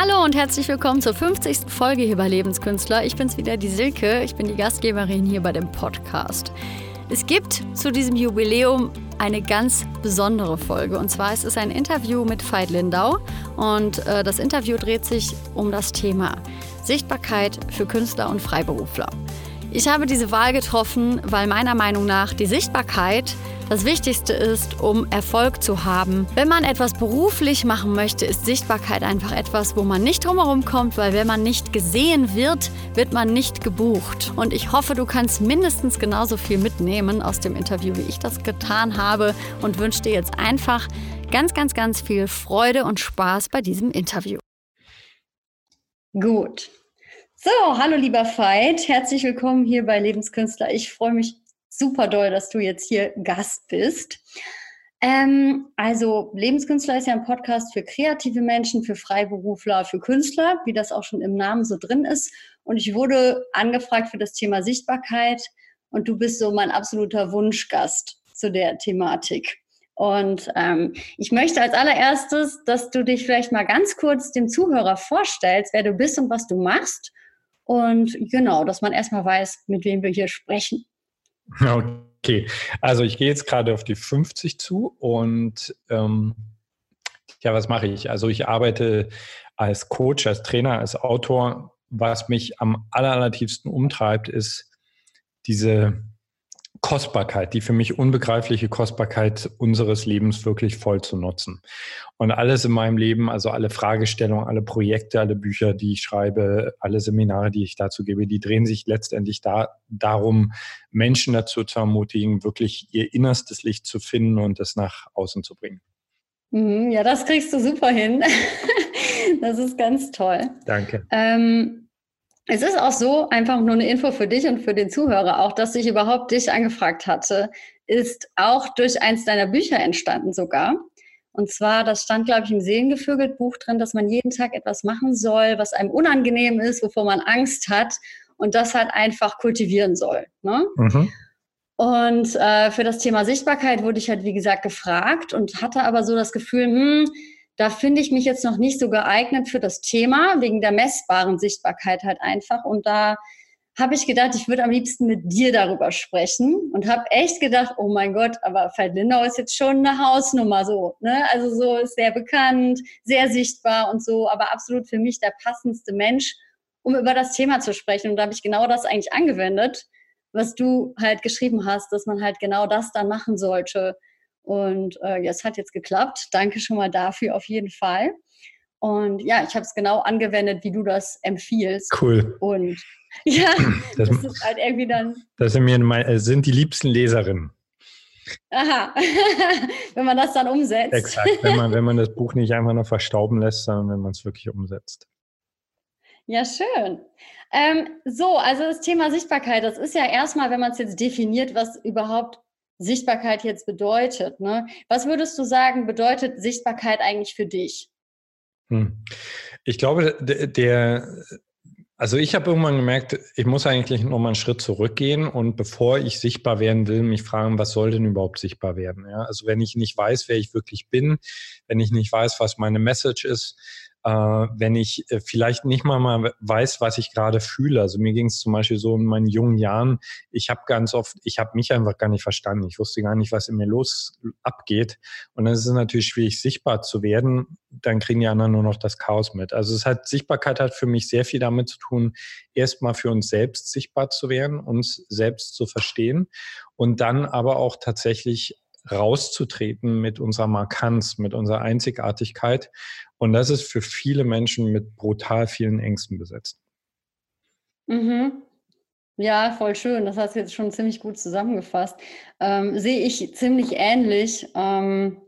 Hallo und herzlich willkommen zur 50. Folge hier bei Lebenskünstler. Ich bin's wieder, die Silke. Ich bin die Gastgeberin hier bei dem Podcast. Es gibt zu diesem Jubiläum eine ganz besondere Folge. Und zwar ist es ein Interview mit Veit Lindau. Und äh, das Interview dreht sich um das Thema Sichtbarkeit für Künstler und Freiberufler. Ich habe diese Wahl getroffen, weil meiner Meinung nach die Sichtbarkeit das Wichtigste ist, um Erfolg zu haben. Wenn man etwas beruflich machen möchte, ist Sichtbarkeit einfach etwas, wo man nicht drumherum kommt, weil wenn man nicht gesehen wird, wird man nicht gebucht. Und ich hoffe, du kannst mindestens genauso viel mitnehmen aus dem Interview, wie ich das getan habe und wünsche dir jetzt einfach ganz, ganz, ganz viel Freude und Spaß bei diesem Interview. Gut. So, hallo lieber Veit, herzlich willkommen hier bei Lebenskünstler. Ich freue mich super doll, dass du jetzt hier Gast bist. Ähm, also Lebenskünstler ist ja ein Podcast für kreative Menschen, für Freiberufler, für Künstler, wie das auch schon im Namen so drin ist. Und ich wurde angefragt für das Thema Sichtbarkeit und du bist so mein absoluter Wunschgast zu der Thematik. Und ähm, ich möchte als allererstes, dass du dich vielleicht mal ganz kurz dem Zuhörer vorstellst, wer du bist und was du machst. Und genau, dass man erstmal weiß, mit wem wir hier sprechen. Okay, also ich gehe jetzt gerade auf die 50 zu und ähm, ja, was mache ich? Also ich arbeite als Coach, als Trainer, als Autor. Was mich am allertiefsten umtreibt, ist diese Kostbarkeit, die für mich unbegreifliche Kostbarkeit unseres Lebens wirklich voll zu nutzen. Und alles in meinem Leben, also alle Fragestellungen, alle Projekte, alle Bücher, die ich schreibe, alle Seminare, die ich dazu gebe, die drehen sich letztendlich da, darum, Menschen dazu zu ermutigen, wirklich ihr innerstes Licht zu finden und es nach außen zu bringen. Mhm, ja, das kriegst du super hin. das ist ganz toll. Danke. Ähm es ist auch so, einfach nur eine Info für dich und für den Zuhörer auch, dass ich überhaupt dich angefragt hatte, ist auch durch eins deiner Bücher entstanden sogar. Und zwar, das stand, glaube ich, im Seelengevögelt Buch drin, dass man jeden Tag etwas machen soll, was einem unangenehm ist, wovor man Angst hat und das halt einfach kultivieren soll. Ne? Mhm. Und äh, für das Thema Sichtbarkeit wurde ich halt, wie gesagt, gefragt und hatte aber so das Gefühl, hm, da finde ich mich jetzt noch nicht so geeignet für das Thema, wegen der messbaren Sichtbarkeit halt einfach. Und da habe ich gedacht, ich würde am liebsten mit dir darüber sprechen und habe echt gedacht, oh mein Gott, aber Veit Lindau ist jetzt schon eine Hausnummer so. Ne? Also so ist sehr bekannt, sehr sichtbar und so, aber absolut für mich der passendste Mensch, um über das Thema zu sprechen. Und da habe ich genau das eigentlich angewendet, was du halt geschrieben hast, dass man halt genau das dann machen sollte und äh, ja, es hat jetzt geklappt. Danke schon mal dafür auf jeden Fall. Und ja, ich habe es genau angewendet, wie du das empfiehlst. Cool. Und ja, das, das ist halt irgendwie dann. Das sind, mir mein, äh, sind die liebsten Leserinnen. Aha, wenn man das dann umsetzt. Exakt, wenn man, wenn man das Buch nicht einfach nur verstauben lässt, sondern wenn man es wirklich umsetzt. Ja, schön. Ähm, so, also das Thema Sichtbarkeit, das ist ja erstmal, wenn man es jetzt definiert, was überhaupt Sichtbarkeit jetzt bedeutet. Ne? Was würdest du sagen, bedeutet Sichtbarkeit eigentlich für dich? Hm. Ich glaube, der, also ich habe irgendwann gemerkt, ich muss eigentlich noch mal einen Schritt zurückgehen und bevor ich sichtbar werden will, mich fragen, was soll denn überhaupt sichtbar werden? Ja? Also wenn ich nicht weiß, wer ich wirklich bin, wenn ich nicht weiß, was meine Message ist, äh, wenn ich äh, vielleicht nicht mal mal weiß, was ich gerade fühle. Also mir ging es zum Beispiel so in meinen jungen Jahren, ich habe ganz oft, ich habe mich einfach gar nicht verstanden. Ich wusste gar nicht, was in mir los abgeht. Und dann ist es natürlich schwierig, sichtbar zu werden. Dann kriegen die anderen nur noch das Chaos mit. Also es hat, Sichtbarkeit hat für mich sehr viel damit zu tun, erstmal für uns selbst sichtbar zu werden, uns selbst zu verstehen und dann aber auch tatsächlich rauszutreten mit unserer Markanz, mit unserer Einzigartigkeit. Und das ist für viele Menschen mit brutal vielen Ängsten besetzt. Mhm. Ja, voll schön. Das hast du jetzt schon ziemlich gut zusammengefasst. Ähm, sehe ich ziemlich ähnlich. Ähm,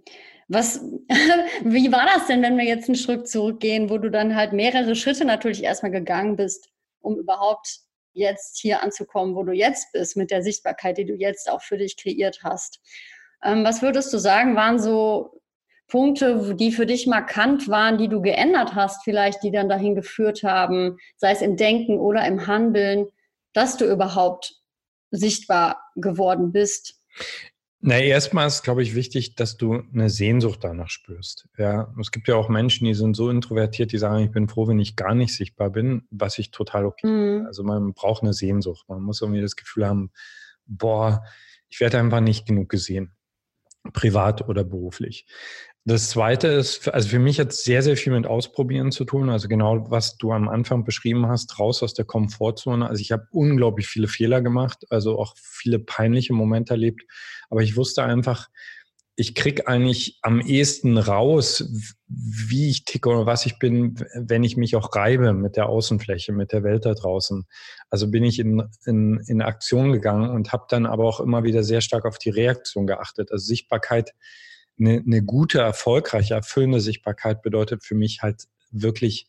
was, wie war das denn, wenn wir jetzt einen Schritt zurückgehen, wo du dann halt mehrere Schritte natürlich erstmal gegangen bist, um überhaupt jetzt hier anzukommen, wo du jetzt bist, mit der Sichtbarkeit, die du jetzt auch für dich kreiert hast? Ähm, was würdest du sagen, waren so Punkte, die für dich markant waren, die du geändert hast, vielleicht, die dann dahin geführt haben, sei es im Denken oder im Handeln, dass du überhaupt sichtbar geworden bist? Na, erstmal ist, glaube ich, wichtig, dass du eine Sehnsucht danach spürst. Ja, es gibt ja auch Menschen, die sind so introvertiert, die sagen, ich bin froh, wenn ich gar nicht sichtbar bin, was ich total okay. Mhm. Also man braucht eine Sehnsucht. Man muss irgendwie das Gefühl haben, boah, ich werde einfach nicht genug gesehen, privat oder beruflich. Das zweite ist, also für mich hat es sehr, sehr viel mit Ausprobieren zu tun. Also genau, was du am Anfang beschrieben hast, raus aus der Komfortzone. Also ich habe unglaublich viele Fehler gemacht, also auch viele peinliche Momente erlebt. Aber ich wusste einfach, ich krieg eigentlich am ehesten raus, wie ich ticke oder was ich bin, wenn ich mich auch reibe mit der Außenfläche, mit der Welt da draußen. Also bin ich in, in, in Aktion gegangen und habe dann aber auch immer wieder sehr stark auf die Reaktion geachtet. Also Sichtbarkeit eine, eine gute, erfolgreiche, erfüllende Sichtbarkeit bedeutet für mich halt wirklich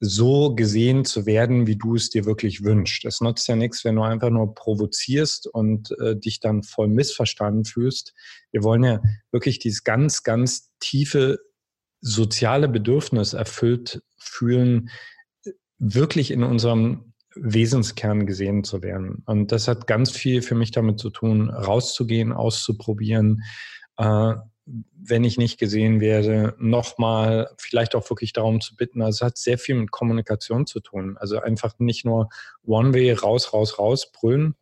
so gesehen zu werden, wie du es dir wirklich wünschst. Es nutzt ja nichts, wenn du einfach nur provozierst und äh, dich dann voll missverstanden fühlst. Wir wollen ja wirklich dieses ganz, ganz tiefe soziale Bedürfnis erfüllt fühlen, wirklich in unserem Wesenskern gesehen zu werden. Und das hat ganz viel für mich damit zu tun, rauszugehen, auszuprobieren, äh, wenn ich nicht gesehen werde, nochmal vielleicht auch wirklich darum zu bitten. Also es hat sehr viel mit Kommunikation zu tun. Also einfach nicht nur One-Way raus, raus, raus brüllen,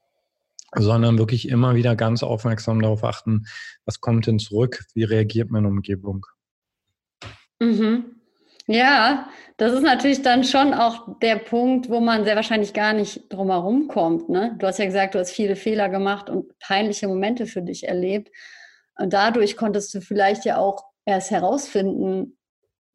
sondern wirklich immer wieder ganz aufmerksam darauf achten, was kommt denn zurück, wie reagiert meine Umgebung. Mhm. Ja, das ist natürlich dann schon auch der Punkt, wo man sehr wahrscheinlich gar nicht drumherum kommt. Ne? Du hast ja gesagt, du hast viele Fehler gemacht und peinliche Momente für dich erlebt. Und dadurch konntest du vielleicht ja auch erst herausfinden,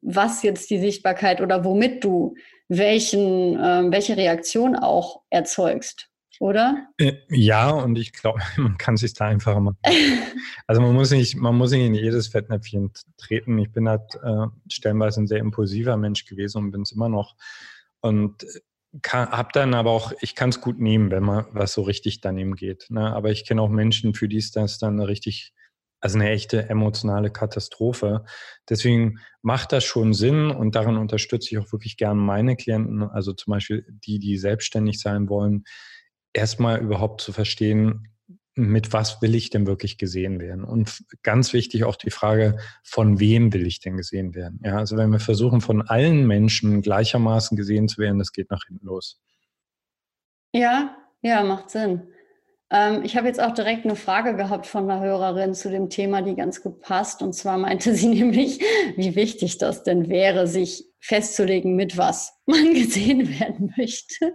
was jetzt die Sichtbarkeit oder womit du welchen, äh, welche Reaktion auch erzeugst, oder? Äh, ja, und ich glaube, man kann sich da einfacher machen. also man muss nicht, man muss nicht in jedes Fettnäpfchen treten. Ich bin halt äh, stellenweise ein sehr impulsiver Mensch gewesen und bin es immer noch. Und habe dann aber auch, ich kann es gut nehmen, wenn man was so richtig daneben geht. Ne? Aber ich kenne auch Menschen, für die ist das dann richtig also eine echte emotionale Katastrophe. Deswegen macht das schon Sinn und daran unterstütze ich auch wirklich gerne meine Klienten, also zum Beispiel die, die selbstständig sein wollen, erstmal überhaupt zu verstehen, mit was will ich denn wirklich gesehen werden? Und ganz wichtig auch die Frage, von wem will ich denn gesehen werden? Ja, also wenn wir versuchen, von allen Menschen gleichermaßen gesehen zu werden, das geht nach hinten los. Ja, ja, macht Sinn. Ähm, ich habe jetzt auch direkt eine Frage gehabt von einer Hörerin zu dem Thema, die ganz gut passt. Und zwar meinte sie nämlich, wie wichtig das denn wäre, sich festzulegen, mit was man gesehen werden möchte.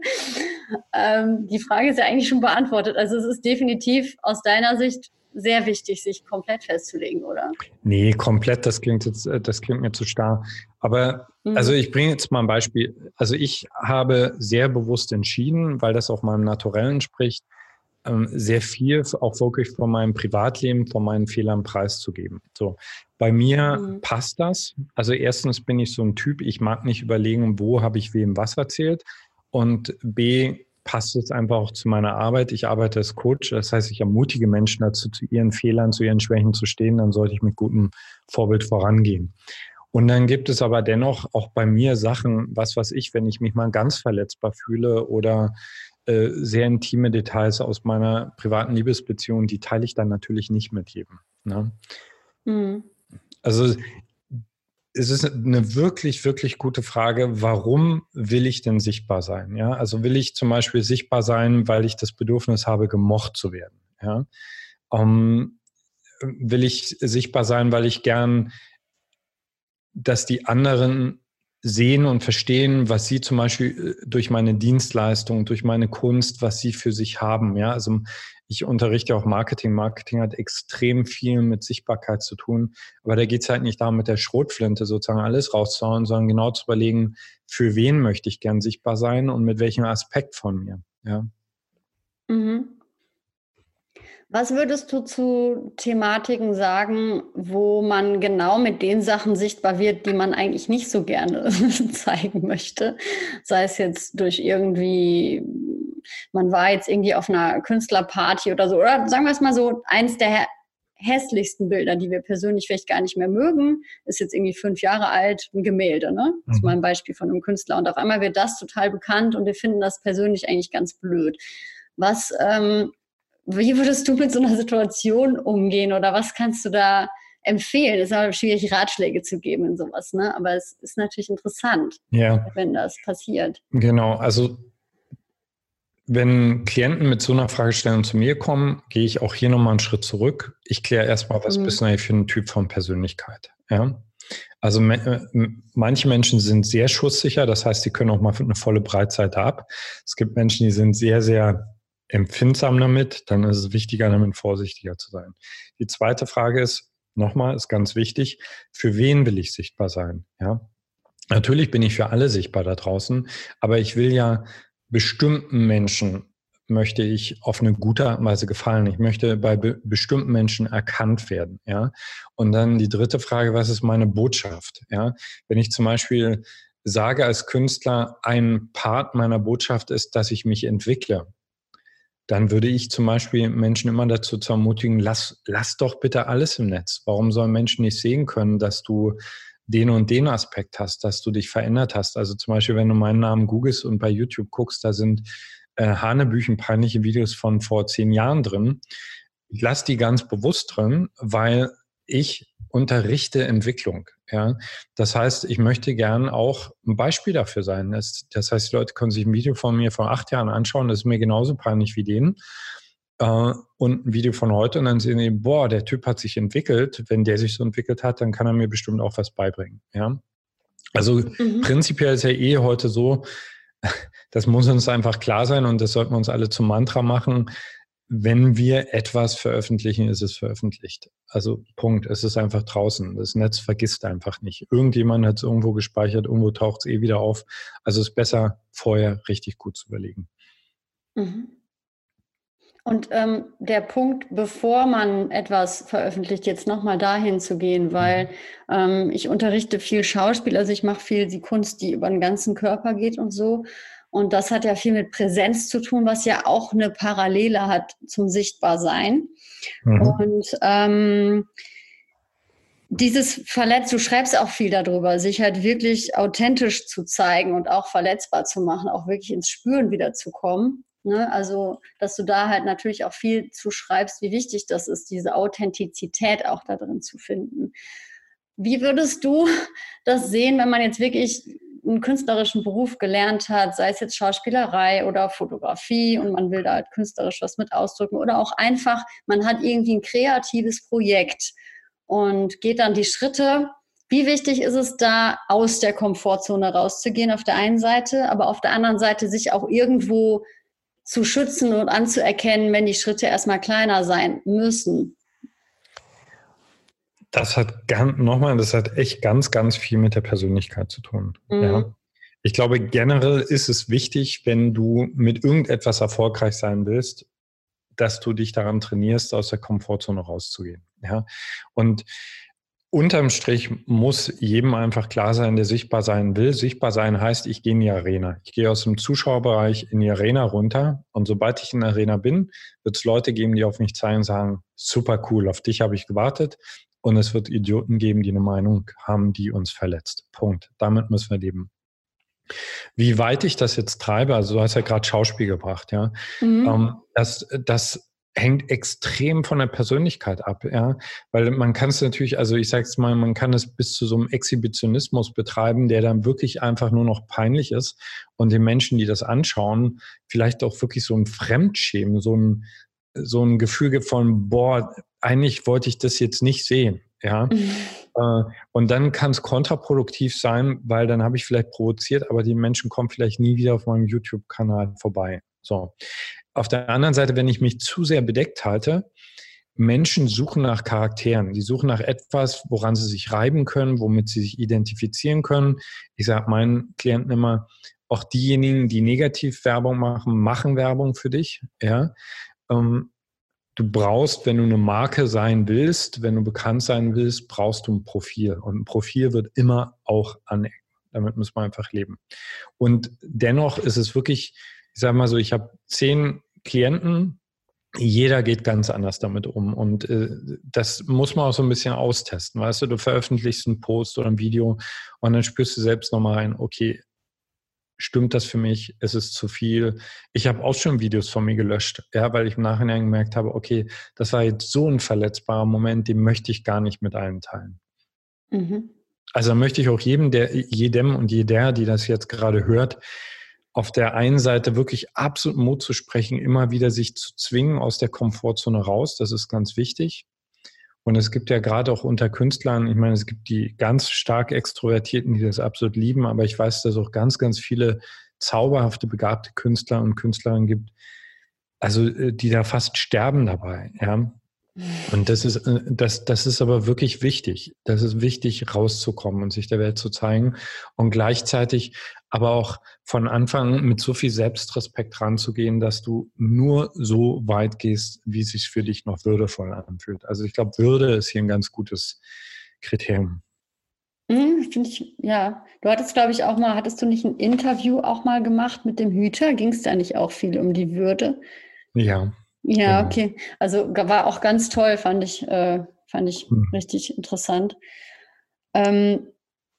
Ähm, die Frage ist ja eigentlich schon beantwortet. Also es ist definitiv aus deiner Sicht sehr wichtig, sich komplett festzulegen, oder? Nee, komplett, das klingt jetzt, äh, das klingt mir zu starr. Aber mhm. also ich bringe jetzt mal ein Beispiel. Also ich habe sehr bewusst entschieden, weil das auch meinem Naturellen spricht, ähm, sehr viel auch wirklich von meinem Privatleben, von meinen Fehlern preiszugeben. So. Bei mir mhm. passt das. Also erstens bin ich so ein Typ, ich mag nicht überlegen, wo habe ich wem was erzählt. Und B, passt es einfach auch zu meiner Arbeit. Ich arbeite als Coach, das heißt, ich ermutige Menschen dazu, zu ihren Fehlern, zu ihren Schwächen zu stehen. Dann sollte ich mit gutem Vorbild vorangehen. Und dann gibt es aber dennoch auch bei mir Sachen, was weiß ich, wenn ich mich mal ganz verletzbar fühle oder äh, sehr intime Details aus meiner privaten Liebesbeziehung, die teile ich dann natürlich nicht mit jedem. Ne? Mhm. Also es ist eine wirklich, wirklich gute Frage, warum will ich denn sichtbar sein? Ja, also will ich zum Beispiel sichtbar sein, weil ich das Bedürfnis habe, gemocht zu werden? Ja, um, ähm, will ich sichtbar sein, weil ich gern, dass die anderen sehen und verstehen, was sie zum Beispiel äh, durch meine Dienstleistung, durch meine Kunst, was sie für sich haben. Ja, also ich unterrichte auch Marketing. Marketing hat extrem viel mit Sichtbarkeit zu tun. Aber da geht es halt nicht darum, mit der Schrotflinte sozusagen alles rauszuhauen, sondern genau zu überlegen, für wen möchte ich gern sichtbar sein und mit welchem Aspekt von mir. Ja. Mhm. Was würdest du zu Thematiken sagen, wo man genau mit den Sachen sichtbar wird, die man eigentlich nicht so gerne zeigen möchte? Sei es jetzt durch irgendwie, man war jetzt irgendwie auf einer Künstlerparty oder so, oder sagen wir es mal so, eins der hässlichsten Bilder, die wir persönlich vielleicht gar nicht mehr mögen, ist jetzt irgendwie fünf Jahre alt, ein Gemälde, ne? Das ist mhm. mal ein Beispiel von einem Künstler. Und auf einmal wird das total bekannt und wir finden das persönlich eigentlich ganz blöd. Was ähm, wie würdest du mit so einer Situation umgehen oder was kannst du da empfehlen? Es ist aber schwierig, Ratschläge zu geben in sowas, ne? Aber es ist natürlich interessant, ja. wenn das passiert. Genau, also wenn Klienten mit so einer Fragestellung zu mir kommen, gehe ich auch hier nochmal einen Schritt zurück. Ich kläre erstmal, was mhm. bist du eigentlich für ein Typ von Persönlichkeit? Ja? Also äh, manche Menschen sind sehr schusssicher, das heißt, sie können auch mal eine volle Breitseite ab. Es gibt Menschen, die sind sehr, sehr empfindsam damit, dann ist es wichtiger, damit vorsichtiger zu sein. Die zweite Frage ist, nochmal, ist ganz wichtig, für wen will ich sichtbar sein? Ja? Natürlich bin ich für alle sichtbar da draußen, aber ich will ja bestimmten Menschen möchte ich auf eine gute Weise gefallen. Ich möchte bei be bestimmten Menschen erkannt werden. Ja? Und dann die dritte Frage, was ist meine Botschaft? Ja? Wenn ich zum Beispiel sage als Künstler, ein Part meiner Botschaft ist, dass ich mich entwickle, dann würde ich zum Beispiel Menschen immer dazu zu ermutigen, lass, lass doch bitte alles im Netz. Warum sollen Menschen nicht sehen können, dass du den und den Aspekt hast, dass du dich verändert hast? Also zum Beispiel, wenn du meinen Namen googelst und bei YouTube guckst, da sind äh, Hanebüchen peinliche Videos von vor zehn Jahren drin. Ich lasse die ganz bewusst drin, weil ich unterrichte Entwicklung. Ja, das heißt, ich möchte gern auch ein Beispiel dafür sein. Das, das heißt, die Leute können sich ein Video von mir vor acht Jahren anschauen. Das ist mir genauso peinlich wie denen. Äh, und ein Video von heute und dann sehen die, boah, der Typ hat sich entwickelt. Wenn der sich so entwickelt hat, dann kann er mir bestimmt auch was beibringen. Ja, also mhm. prinzipiell ist ja eh heute so, das muss uns einfach klar sein und das sollten wir uns alle zum Mantra machen. Wenn wir etwas veröffentlichen, ist es veröffentlicht. Also Punkt. Es ist einfach draußen. Das Netz vergisst einfach nicht. Irgendjemand hat es irgendwo gespeichert, irgendwo taucht es eh wieder auf. Also es ist besser, vorher richtig gut zu überlegen. Mhm. Und ähm, der Punkt, bevor man etwas veröffentlicht, jetzt nochmal dahin zu gehen, weil mhm. ähm, ich unterrichte viel Schauspiel, also ich mache viel die Kunst, die über den ganzen Körper geht und so. Und das hat ja viel mit Präsenz zu tun, was ja auch eine Parallele hat zum Sichtbarsein. Mhm. Und ähm, dieses Verletzt, du schreibst auch viel darüber, sich halt wirklich authentisch zu zeigen und auch verletzbar zu machen, auch wirklich ins Spüren wiederzukommen. Ne? Also, dass du da halt natürlich auch viel zu schreibst, wie wichtig das ist, diese Authentizität auch da drin zu finden. Wie würdest du das sehen, wenn man jetzt wirklich einen künstlerischen Beruf gelernt hat, sei es jetzt Schauspielerei oder Fotografie und man will da halt künstlerisch was mit ausdrücken oder auch einfach, man hat irgendwie ein kreatives Projekt und geht dann die Schritte. Wie wichtig ist es da, aus der Komfortzone rauszugehen auf der einen Seite, aber auf der anderen Seite sich auch irgendwo zu schützen und anzuerkennen, wenn die Schritte erstmal kleiner sein müssen. Das hat ganz, nochmal, das hat echt ganz, ganz viel mit der Persönlichkeit zu tun. Mhm. Ja. Ich glaube, generell ist es wichtig, wenn du mit irgendetwas erfolgreich sein willst, dass du dich daran trainierst, aus der Komfortzone rauszugehen. Ja. Und Unterm Strich muss jedem einfach klar sein, der sichtbar sein will. Sichtbar sein heißt, ich gehe in die Arena. Ich gehe aus dem Zuschauerbereich in die Arena runter. Und sobald ich in der Arena bin, wird es Leute geben, die auf mich zeigen und sagen, super cool, auf dich habe ich gewartet. Und es wird Idioten geben, die eine Meinung haben, die uns verletzt. Punkt. Damit müssen wir leben. Wie weit ich das jetzt treibe, also du hast ja gerade Schauspiel gebracht, ja. Mhm. Ähm, das, das hängt extrem von der Persönlichkeit ab, ja, weil man kann es natürlich, also ich sage es mal, man kann es bis zu so einem Exhibitionismus betreiben, der dann wirklich einfach nur noch peinlich ist und den Menschen, die das anschauen, vielleicht auch wirklich so ein Fremdschämen, so ein so ein Gefühl gibt von boah, eigentlich wollte ich das jetzt nicht sehen, ja. Mhm. Äh, und dann kann es kontraproduktiv sein, weil dann habe ich vielleicht provoziert, aber die Menschen kommen vielleicht nie wieder auf meinem YouTube-Kanal vorbei. So. Auf der anderen Seite, wenn ich mich zu sehr bedeckt halte, Menschen suchen nach Charakteren. Die suchen nach etwas, woran sie sich reiben können, womit sie sich identifizieren können. Ich sage meinen Klienten immer, auch diejenigen, die negativ Werbung machen, machen Werbung für dich. Ja? Ähm, du brauchst, wenn du eine Marke sein willst, wenn du bekannt sein willst, brauchst du ein Profil. Und ein Profil wird immer auch anecken. Damit muss man einfach leben. Und dennoch ist es wirklich, ich sage mal so, ich habe zehn Klienten, jeder geht ganz anders damit um. Und äh, das muss man auch so ein bisschen austesten. Weißt du, du veröffentlichst einen Post oder ein Video und dann spürst du selbst nochmal rein, okay, stimmt das für mich? Ist es zu viel? Ich habe auch schon Videos von mir gelöscht, ja, weil ich im Nachhinein gemerkt habe, okay, das war jetzt so ein verletzbarer Moment, den möchte ich gar nicht mit allen teilen. Mhm. Also möchte ich auch jedem, der, jedem und jeder, die das jetzt gerade hört, auf der einen Seite wirklich absolut Mut zu sprechen, immer wieder sich zu zwingen aus der Komfortzone raus. Das ist ganz wichtig. Und es gibt ja gerade auch unter Künstlern, ich meine, es gibt die ganz stark Extrovertierten, die das absolut lieben, aber ich weiß, dass es auch ganz, ganz viele zauberhafte, begabte Künstler und Künstlerinnen gibt, also äh, die da fast sterben dabei. Ja? Und das ist, äh, das, das ist aber wirklich wichtig. Das ist wichtig, rauszukommen und sich der Welt zu zeigen und gleichzeitig aber auch von Anfang mit so viel Selbstrespekt ranzugehen, dass du nur so weit gehst, wie es sich für dich noch würdevoll anfühlt. Also ich glaube, Würde ist hier ein ganz gutes Kriterium. Mhm, Finde ich, ja. Du hattest, glaube ich, auch mal, hattest du nicht ein Interview auch mal gemacht mit dem Hüter? Ging es da nicht auch viel um die Würde? Ja. Ja, genau. okay. Also war auch ganz toll, fand ich, äh, fand ich hm. richtig interessant. Ähm,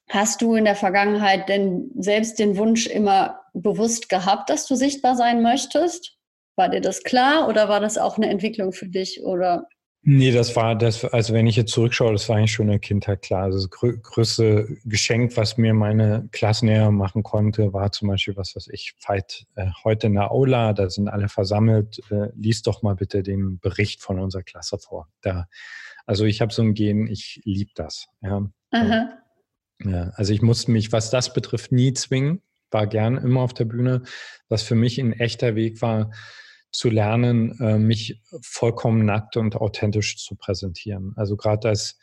hast du in der Vergangenheit denn selbst den Wunsch immer bewusst gehabt, dass du sichtbar sein möchtest? War dir das klar oder war das auch eine Entwicklung für dich? Oder Nee, das war das, also wenn ich jetzt zurückschaue, das war eigentlich schon in der Kindheit klar. Also das grö größte Geschenk, was mir meine Klassenlehrer machen konnte, war zum Beispiel, was weiß ich, Fight äh, heute in der Aula, da sind alle versammelt, äh, lies doch mal bitte den Bericht von unserer Klasse vor. Da, also ich habe so ein Gen, ich liebe das. Ja. ja. Also ich musste mich, was das betrifft, nie zwingen, war gern immer auf der Bühne. Was für mich ein echter Weg war, zu lernen, äh, mich vollkommen nackt und authentisch zu präsentieren. Also gerade als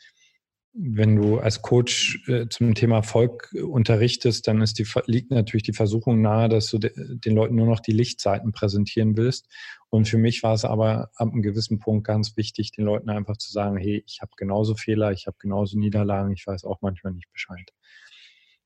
wenn du als Coach äh, zum Thema Erfolg unterrichtest, dann ist die, liegt natürlich die Versuchung nahe, dass du de, den Leuten nur noch die Lichtseiten präsentieren willst. Und für mich war es aber ab einem gewissen Punkt ganz wichtig, den Leuten einfach zu sagen, hey, ich habe genauso Fehler, ich habe genauso Niederlagen, ich weiß auch manchmal nicht Bescheid.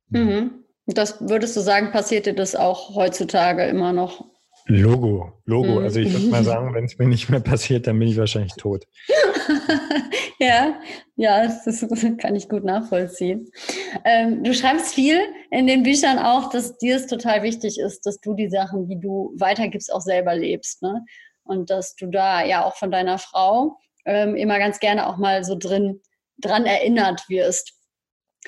Mhm. Das würdest du sagen, passiert dir das auch heutzutage immer noch? Logo, Logo. Mhm. Also ich würde mal sagen, wenn es mir nicht mehr passiert, dann bin ich wahrscheinlich tot. ja, ja, das, kann ich gut nachvollziehen. Ähm, du schreibst viel in den Büchern auch, dass dir es total wichtig ist, dass du die Sachen, die du weitergibst, auch selber lebst. Ne? Und dass du da ja auch von deiner Frau ähm, immer ganz gerne auch mal so drin dran erinnert wirst.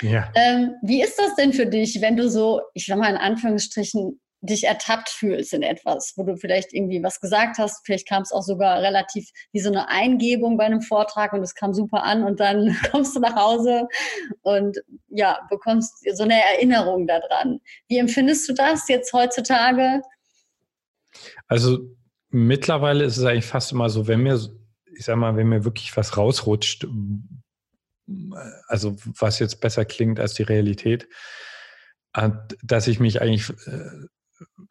Ja. Ähm, wie ist das denn für dich, wenn du so, ich sag mal in Anführungsstrichen, dich ertappt fühlst in etwas, wo du vielleicht irgendwie was gesagt hast, vielleicht kam es auch sogar relativ wie so eine Eingebung bei einem Vortrag und es kam super an und dann kommst du nach Hause und ja, bekommst so eine Erinnerung daran. Wie empfindest du das jetzt heutzutage? Also mittlerweile ist es eigentlich fast immer so, wenn mir, ich sag mal, wenn mir wirklich was rausrutscht, also was jetzt besser klingt als die Realität, äh, dass ich mich eigentlich äh,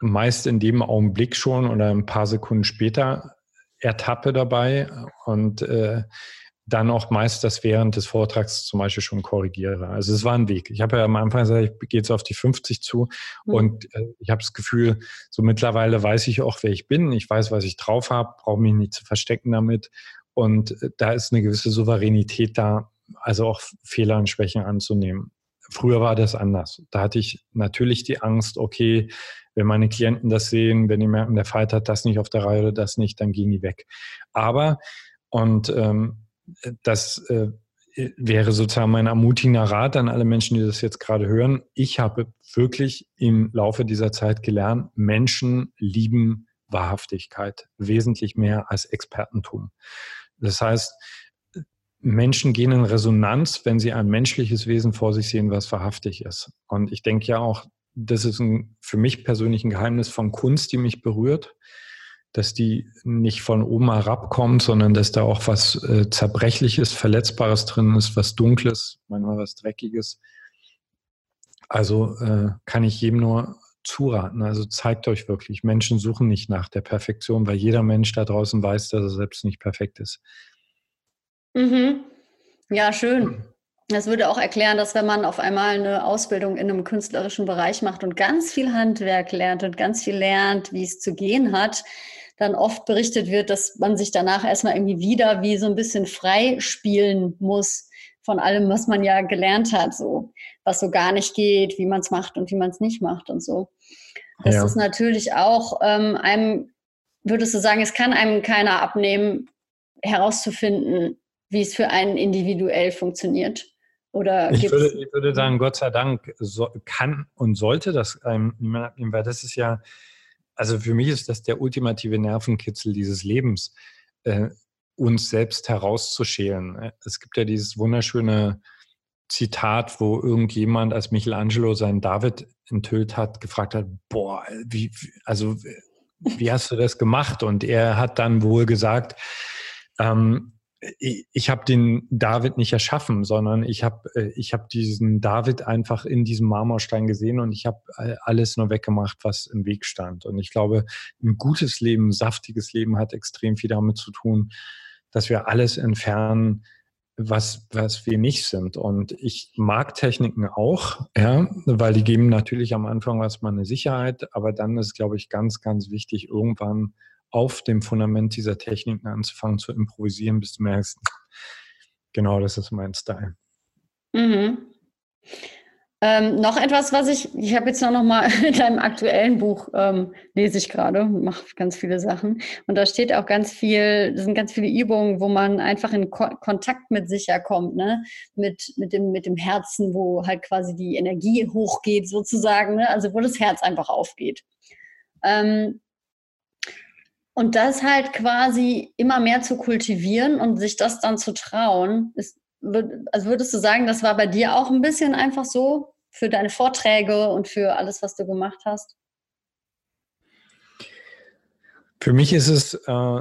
meist in dem Augenblick schon oder ein paar Sekunden später ertappe dabei und äh, dann auch meist das während des Vortrags zum Beispiel schon korrigiere. Also es war ein Weg. Ich habe ja am Anfang gesagt, ich gehe jetzt auf die 50 zu mhm. und äh, ich habe das Gefühl, so mittlerweile weiß ich auch, wer ich bin. Ich weiß, was ich drauf habe, brauche mich nicht zu verstecken damit. Und äh, da ist eine gewisse Souveränität da, also auch Fehler und Schwächen anzunehmen. Früher war das anders. Da hatte ich natürlich die Angst, okay, wenn meine Klienten das sehen, wenn die merken, der Fighter hat das nicht auf der Reihe oder das nicht, dann gehen die weg. Aber, und ähm, das äh, wäre sozusagen mein ermutigender Rat an alle Menschen, die das jetzt gerade hören. Ich habe wirklich im Laufe dieser Zeit gelernt, Menschen lieben Wahrhaftigkeit wesentlich mehr als Expertentum. Das heißt, Menschen gehen in Resonanz, wenn sie ein menschliches Wesen vor sich sehen, was wahrhaftig ist. Und ich denke ja auch, das ist ein, für mich persönlich ein Geheimnis von Kunst, die mich berührt, dass die nicht von oben herabkommt, sondern dass da auch was äh, Zerbrechliches, Verletzbares drin ist, was Dunkles, manchmal was Dreckiges. Also äh, kann ich jedem nur zuraten. Also zeigt euch wirklich, Menschen suchen nicht nach der Perfektion, weil jeder Mensch da draußen weiß, dass er selbst nicht perfekt ist. Mhm. Ja, schön. Das würde auch erklären, dass wenn man auf einmal eine Ausbildung in einem künstlerischen Bereich macht und ganz viel Handwerk lernt und ganz viel lernt, wie es zu gehen hat, dann oft berichtet wird, dass man sich danach erstmal irgendwie wieder wie so ein bisschen frei spielen muss von allem, was man ja gelernt hat, so was so gar nicht geht, wie man es macht und wie man es nicht macht und so. Das ja. ist natürlich auch ähm, einem, würdest du sagen, es kann einem keiner abnehmen, herauszufinden, wie es für einen individuell funktioniert. Oder ich, würde, ich würde sagen, Gott sei Dank so, kann und sollte das einem niemand abnehmen, weil das ist ja, also für mich ist das der ultimative Nervenkitzel dieses Lebens, äh, uns selbst herauszuschälen. Es gibt ja dieses wunderschöne Zitat, wo irgendjemand, als Michelangelo seinen David enthüllt hat, gefragt hat, boah, wie, also wie hast du das gemacht? Und er hat dann wohl gesagt, ähm, ich, ich habe den David nicht erschaffen, sondern ich habe äh, ich hab diesen David einfach in diesem Marmorstein gesehen und ich habe äh, alles nur weggemacht, was im Weg stand. Und ich glaube, ein gutes Leben, ein saftiges Leben hat extrem viel damit zu tun, dass wir alles entfernen, was, was wir nicht sind. Und ich mag Techniken auch, ja, weil die geben natürlich am Anfang was mal eine Sicherheit, aber dann ist, glaube ich, ganz, ganz wichtig, irgendwann auf dem Fundament dieser Techniken anzufangen zu improvisieren, bis du merkst, genau das ist mein Style. Mhm. Ähm, noch etwas, was ich, ich habe jetzt noch mal in deinem aktuellen Buch, ähm, lese ich gerade, mache ganz viele Sachen. Und da steht auch ganz viel, das sind ganz viele Übungen, wo man einfach in Ko Kontakt mit sich ja kommt, ne? Mit, mit, dem, mit dem Herzen, wo halt quasi die Energie hochgeht sozusagen, ne? Also wo das Herz einfach aufgeht. Ähm, und das halt quasi immer mehr zu kultivieren und sich das dann zu trauen, ist, also würdest du sagen, das war bei dir auch ein bisschen einfach so für deine Vorträge und für alles, was du gemacht hast? Für mich ist es äh,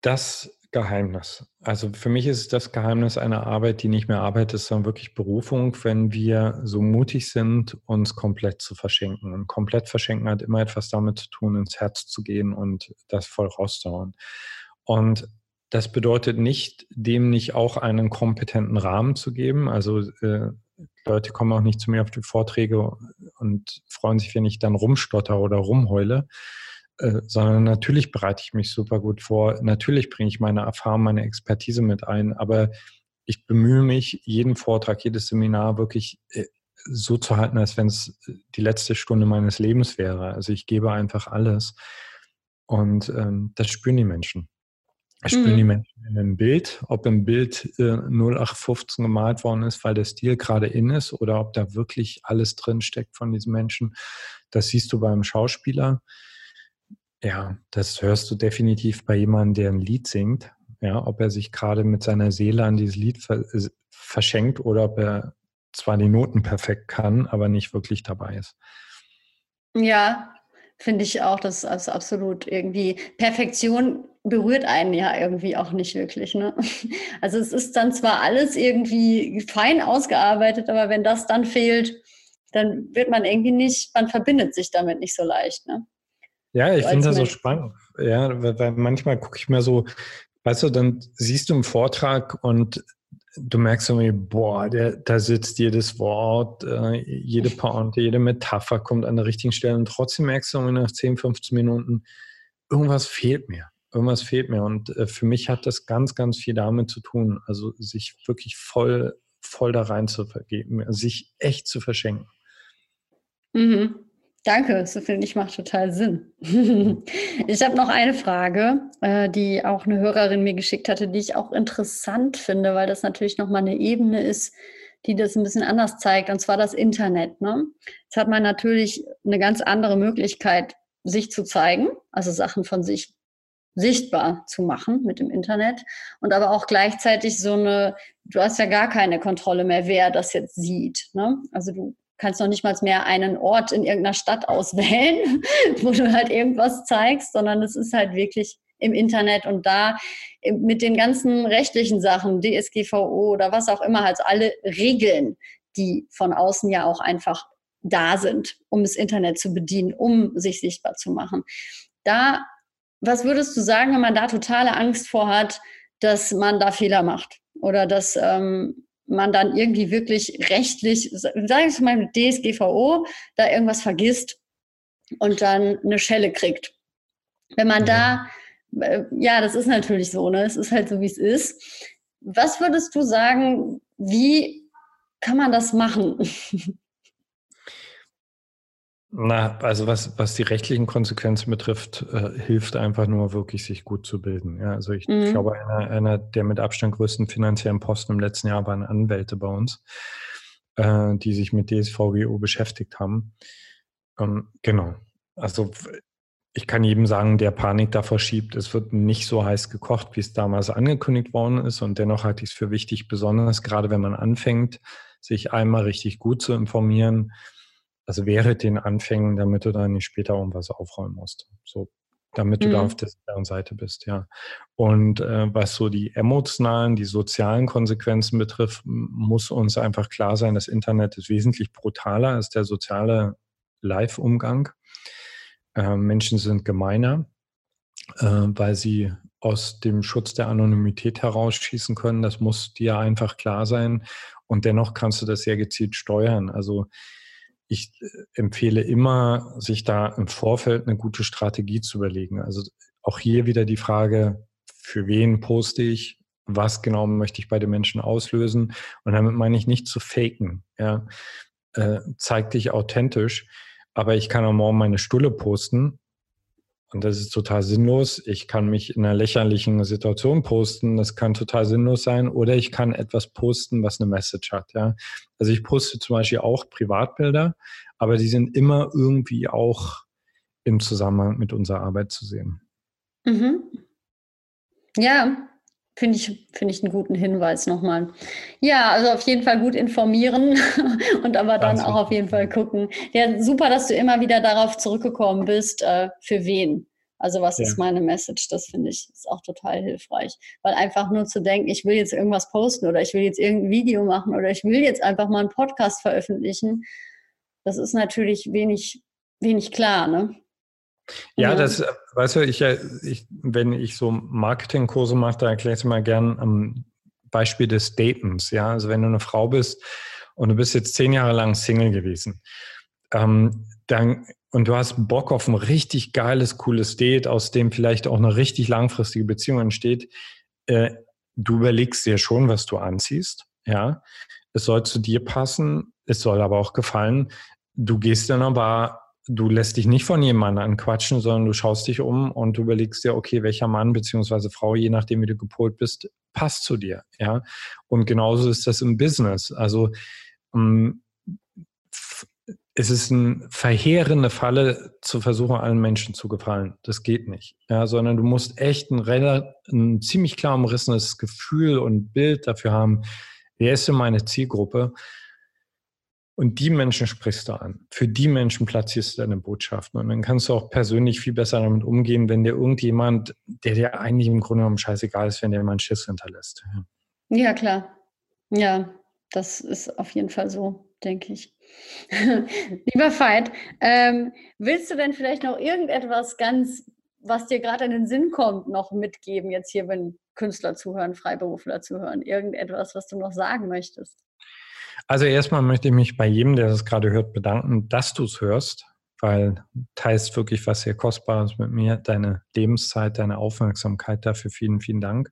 das Geheimnis. Also für mich ist das Geheimnis einer Arbeit, die nicht mehr Arbeit ist, sondern wirklich Berufung, wenn wir so mutig sind, uns komplett zu verschenken. Und komplett verschenken hat immer etwas damit zu tun, ins Herz zu gehen und das voll rauszuhauen. Und das bedeutet nicht, dem nicht auch einen kompetenten Rahmen zu geben. Also äh, Leute kommen auch nicht zu mir auf die Vorträge und freuen sich, wenn ich dann rumstotter oder rumheule, äh, sondern natürlich bereite ich mich super gut vor. Natürlich bringe ich meine Erfahrung, meine Expertise mit ein, aber ich bemühe mich, jeden Vortrag, jedes Seminar wirklich äh, so zu halten, als wenn es die letzte Stunde meines Lebens wäre. Also ich gebe einfach alles. Und ähm, das spüren die Menschen. Das spüren mhm. die Menschen in einem Bild, ob im Bild äh, 0815 gemalt worden ist, weil der Stil gerade in ist, oder ob da wirklich alles drin steckt von diesem Menschen. Das siehst du beim Schauspieler. Ja, das hörst du definitiv bei jemandem, der ein Lied singt. Ja, ob er sich gerade mit seiner Seele an dieses Lied äh, verschenkt oder ob er zwar die Noten perfekt kann, aber nicht wirklich dabei ist. Ja, finde ich auch, das ist absolut irgendwie Perfektion berührt einen ja irgendwie auch nicht wirklich. Ne? Also es ist dann zwar alles irgendwie fein ausgearbeitet, aber wenn das dann fehlt, dann wird man irgendwie nicht, man verbindet sich damit nicht so leicht. Ne? Ja, ich finde das so spannend. Ja, weil, manchmal gucke ich mir so, weißt du, dann siehst du einen Vortrag und du merkst irgendwie, boah, der, da sitzt jedes Wort, äh, jede Pointe, jede Metapher kommt an der richtigen Stelle und trotzdem merkst du irgendwie nach 10, 15 Minuten, irgendwas fehlt mir. Irgendwas fehlt mir. Und äh, für mich hat das ganz, ganz viel damit zu tun, also sich wirklich voll, voll da rein zu vergeben, sich echt zu verschenken. Mhm. Danke, so finde ich macht total Sinn. ich habe noch eine Frage, äh, die auch eine Hörerin mir geschickt hatte, die ich auch interessant finde, weil das natürlich nochmal eine Ebene ist, die das ein bisschen anders zeigt, und zwar das Internet. Ne? Jetzt hat man natürlich eine ganz andere Möglichkeit, sich zu zeigen, also Sachen von sich sichtbar zu machen mit dem Internet und aber auch gleichzeitig so eine, du hast ja gar keine Kontrolle mehr, wer das jetzt sieht. Ne? Also du kannst noch nicht mal mehr einen Ort in irgendeiner Stadt auswählen, wo du halt irgendwas zeigst, sondern es ist halt wirklich im Internet und da mit den ganzen rechtlichen Sachen, DSGVO oder was auch immer, halt alle Regeln, die von außen ja auch einfach da sind, um das Internet zu bedienen, um sich sichtbar zu machen. Da, was würdest du sagen, wenn man da totale Angst vor hat, dass man da Fehler macht oder dass ähm, man dann irgendwie wirklich rechtlich, sage ich mal mit DSGVO, da irgendwas vergisst und dann eine Schelle kriegt. Wenn man da, äh, ja, das ist natürlich so, ne? Es ist halt so, wie es ist. Was würdest du sagen, wie kann man das machen? Na, also was, was die rechtlichen Konsequenzen betrifft, äh, hilft einfach nur wirklich, sich gut zu bilden. Ja, also ich mhm. glaube, einer, einer der mit Abstand größten finanziellen Posten im letzten Jahr waren Anwälte bei uns, äh, die sich mit DSVGO beschäftigt haben. Ähm, genau. Also ich kann jedem sagen, der Panik davor schiebt, es wird nicht so heiß gekocht, wie es damals angekündigt worden ist. Und dennoch halte ich es für wichtig, besonders gerade wenn man anfängt, sich einmal richtig gut zu informieren. Also wäre den Anfängen, damit du dann nicht später irgendwas aufräumen musst. So, damit du mhm. da auf der sicheren Seite bist, ja. Und äh, was so die emotionalen, die sozialen Konsequenzen betrifft, muss uns einfach klar sein, das Internet ist wesentlich brutaler als der soziale Live-Umgang. Äh, Menschen sind gemeiner, äh, weil sie aus dem Schutz der Anonymität herausschießen können. Das muss dir einfach klar sein. Und dennoch kannst du das sehr gezielt steuern. Also ich äh, empfehle immer, sich da im Vorfeld eine gute Strategie zu überlegen. Also auch hier wieder die Frage, für wen poste ich? Was genau möchte ich bei den Menschen auslösen? Und damit meine ich nicht zu faken. Ja, äh, zeig dich authentisch aber ich kann auch morgen meine Stulle posten. Und das ist total sinnlos. Ich kann mich in einer lächerlichen Situation posten. Das kann total sinnlos sein. Oder ich kann etwas posten, was eine Message hat. Ja. Also ich poste zum Beispiel auch Privatbilder, aber die sind immer irgendwie auch im Zusammenhang mit unserer Arbeit zu sehen. Mhm. Ja, Finde ich, finde ich einen guten Hinweis nochmal. Ja, also auf jeden Fall gut informieren und aber dann Ganz auch auf jeden Fall gucken. Ja, super, dass du immer wieder darauf zurückgekommen bist, äh, für wen. Also was ja. ist meine Message? Das finde ich ist auch total hilfreich. Weil einfach nur zu denken, ich will jetzt irgendwas posten oder ich will jetzt irgendein Video machen oder ich will jetzt einfach mal einen Podcast veröffentlichen, das ist natürlich wenig, wenig klar, ne? Ja, das, weißt du, ich, äh, ich, wenn ich so Marketingkurse mache, da erkläre ich es mal gern am Beispiel des Datens. Ja, also wenn du eine Frau bist und du bist jetzt zehn Jahre lang Single gewesen, ähm, dann, und du hast Bock auf ein richtig geiles, cooles Date, aus dem vielleicht auch eine richtig langfristige Beziehung entsteht, äh, du überlegst dir schon, was du anziehst. Ja, es soll zu dir passen, es soll aber auch gefallen. Du gehst dann aber du lässt dich nicht von jemandem anquatschen, sondern du schaust dich um und du überlegst dir, okay, welcher Mann beziehungsweise Frau, je nachdem, wie du gepolt bist, passt zu dir. Ja. Und genauso ist das im Business. Also ähm, es ist eine verheerende Falle, zu versuchen, allen Menschen zu gefallen. Das geht nicht. Ja, sondern du musst echt ein, ein ziemlich klar umrissenes Gefühl und Bild dafür haben, wer ist denn meine Zielgruppe? Und die Menschen sprichst du an. Für die Menschen platzierst du deine Botschaften. Und dann kannst du auch persönlich viel besser damit umgehen, wenn dir irgendjemand, der dir eigentlich im Grunde genommen scheißegal ist, wenn mal einen Schiss hinterlässt. Ja. ja, klar. Ja, das ist auf jeden Fall so, denke ich. Lieber Veit, ähm, willst du denn vielleicht noch irgendetwas ganz, was dir gerade in den Sinn kommt, noch mitgeben, jetzt hier, wenn Künstler zuhören, Freiberufler zuhören? Irgendetwas, was du noch sagen möchtest? Also erstmal möchte ich mich bei jedem, der das gerade hört, bedanken, dass du es hörst, weil teilst wirklich was sehr Kostbares mit mir, deine Lebenszeit, deine Aufmerksamkeit dafür. Vielen, vielen Dank.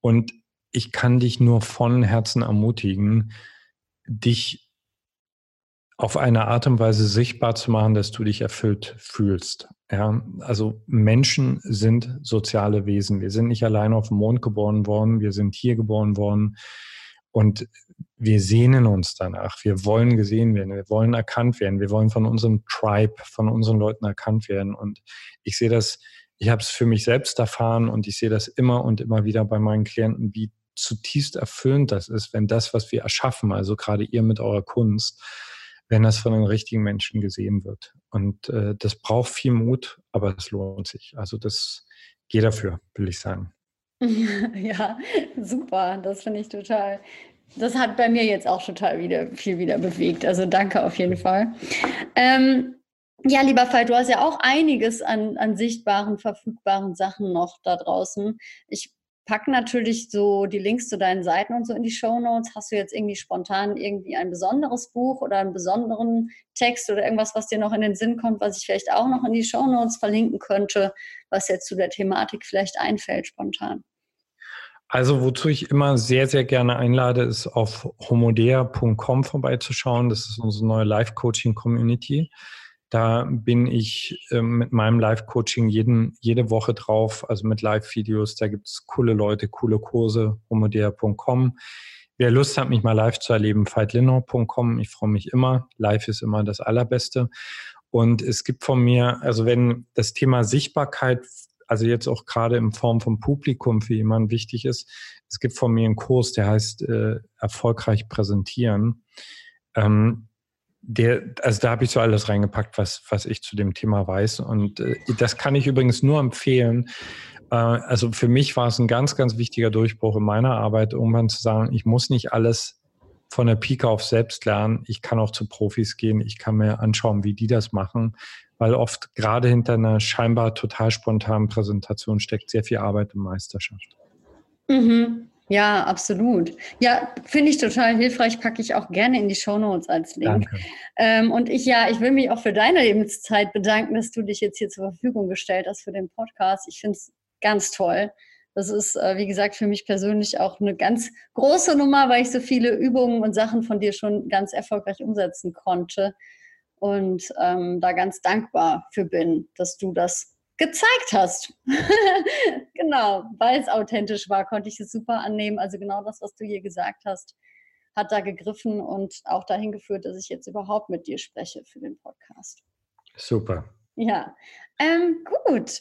Und ich kann dich nur von Herzen ermutigen, dich auf eine Art und Weise sichtbar zu machen, dass du dich erfüllt fühlst. Ja, also Menschen sind soziale Wesen. Wir sind nicht alleine auf dem Mond geboren worden, wir sind hier geboren worden. Und wir sehnen uns danach. Wir wollen gesehen werden. Wir wollen erkannt werden. Wir wollen von unserem Tribe, von unseren Leuten erkannt werden. Und ich sehe das, ich habe es für mich selbst erfahren und ich sehe das immer und immer wieder bei meinen Klienten, wie zutiefst erfüllend das ist, wenn das, was wir erschaffen, also gerade ihr mit eurer Kunst, wenn das von den richtigen Menschen gesehen wird. Und äh, das braucht viel Mut, aber es lohnt sich. Also das geht dafür, will ich sagen. Ja, super. Das finde ich total. Das hat bei mir jetzt auch total wieder viel wieder bewegt. Also danke auf jeden Fall. Ähm, ja, lieber Fall, du hast ja auch einiges an, an sichtbaren, verfügbaren Sachen noch da draußen. Ich packe natürlich so die Links zu deinen Seiten und so in die Show Notes. Hast du jetzt irgendwie spontan irgendwie ein besonderes Buch oder einen besonderen Text oder irgendwas, was dir noch in den Sinn kommt, was ich vielleicht auch noch in die Show Notes verlinken könnte, was jetzt zu der Thematik vielleicht einfällt spontan? Also wozu ich immer sehr, sehr gerne einlade, ist auf homodea.com vorbeizuschauen. Das ist unsere neue Live-Coaching-Community. Da bin ich äh, mit meinem Live-Coaching jede Woche drauf, also mit Live-Videos. Da gibt es coole Leute, coole Kurse, homodea.com. Wer Lust hat, mich mal live zu erleben, veitlinau.com. Ich freue mich immer. Live ist immer das Allerbeste. Und es gibt von mir, also wenn das Thema Sichtbarkeit, also jetzt auch gerade in Form von Publikum für jemanden wichtig ist, es gibt von mir einen Kurs, der heißt äh, Erfolgreich präsentieren. Ähm, der, also da habe ich so alles reingepackt, was, was ich zu dem Thema weiß. Und äh, das kann ich übrigens nur empfehlen. Äh, also für mich war es ein ganz, ganz wichtiger Durchbruch in meiner Arbeit, irgendwann zu sagen, ich muss nicht alles von der Pike auf selbst lernen. Ich kann auch zu Profis gehen. Ich kann mir anschauen, wie die das machen, weil oft gerade hinter einer scheinbar total spontanen Präsentation steckt sehr viel Arbeit und Meisterschaft. Mhm. Ja, absolut. Ja, finde ich total hilfreich, packe ich auch gerne in die Show Notes als Link. Ähm, und ich ja, ich will mich auch für deine Lebenszeit bedanken, dass du dich jetzt hier zur Verfügung gestellt hast für den Podcast. Ich finde es ganz toll. Das ist, äh, wie gesagt, für mich persönlich auch eine ganz große Nummer, weil ich so viele Übungen und Sachen von dir schon ganz erfolgreich umsetzen konnte. Und ähm, da ganz dankbar für bin, dass du das gezeigt hast. genau, weil es authentisch war, konnte ich es super annehmen. Also genau das, was du hier gesagt hast, hat da gegriffen und auch dahin geführt, dass ich jetzt überhaupt mit dir spreche für den Podcast. Super. Ja, ähm, gut.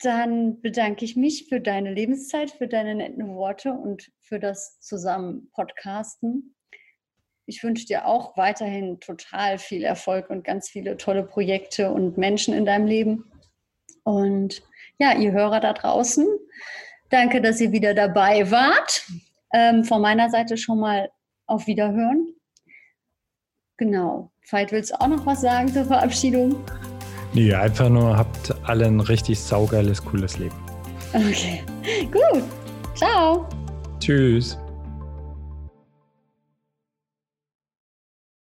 Dann bedanke ich mich für deine Lebenszeit, für deine netten Worte und für das zusammen Podcasten. Ich wünsche dir auch weiterhin total viel Erfolg und ganz viele tolle Projekte und Menschen in deinem Leben. Und ja, ihr Hörer da draußen, danke, dass ihr wieder dabei wart. Ähm, von meiner Seite schon mal auf Wiederhören. Genau. Veit, willst du auch noch was sagen zur Verabschiedung? Nee, einfach nur habt alle ein richtig saugeiles, cooles Leben. Okay, gut. Ciao. Tschüss.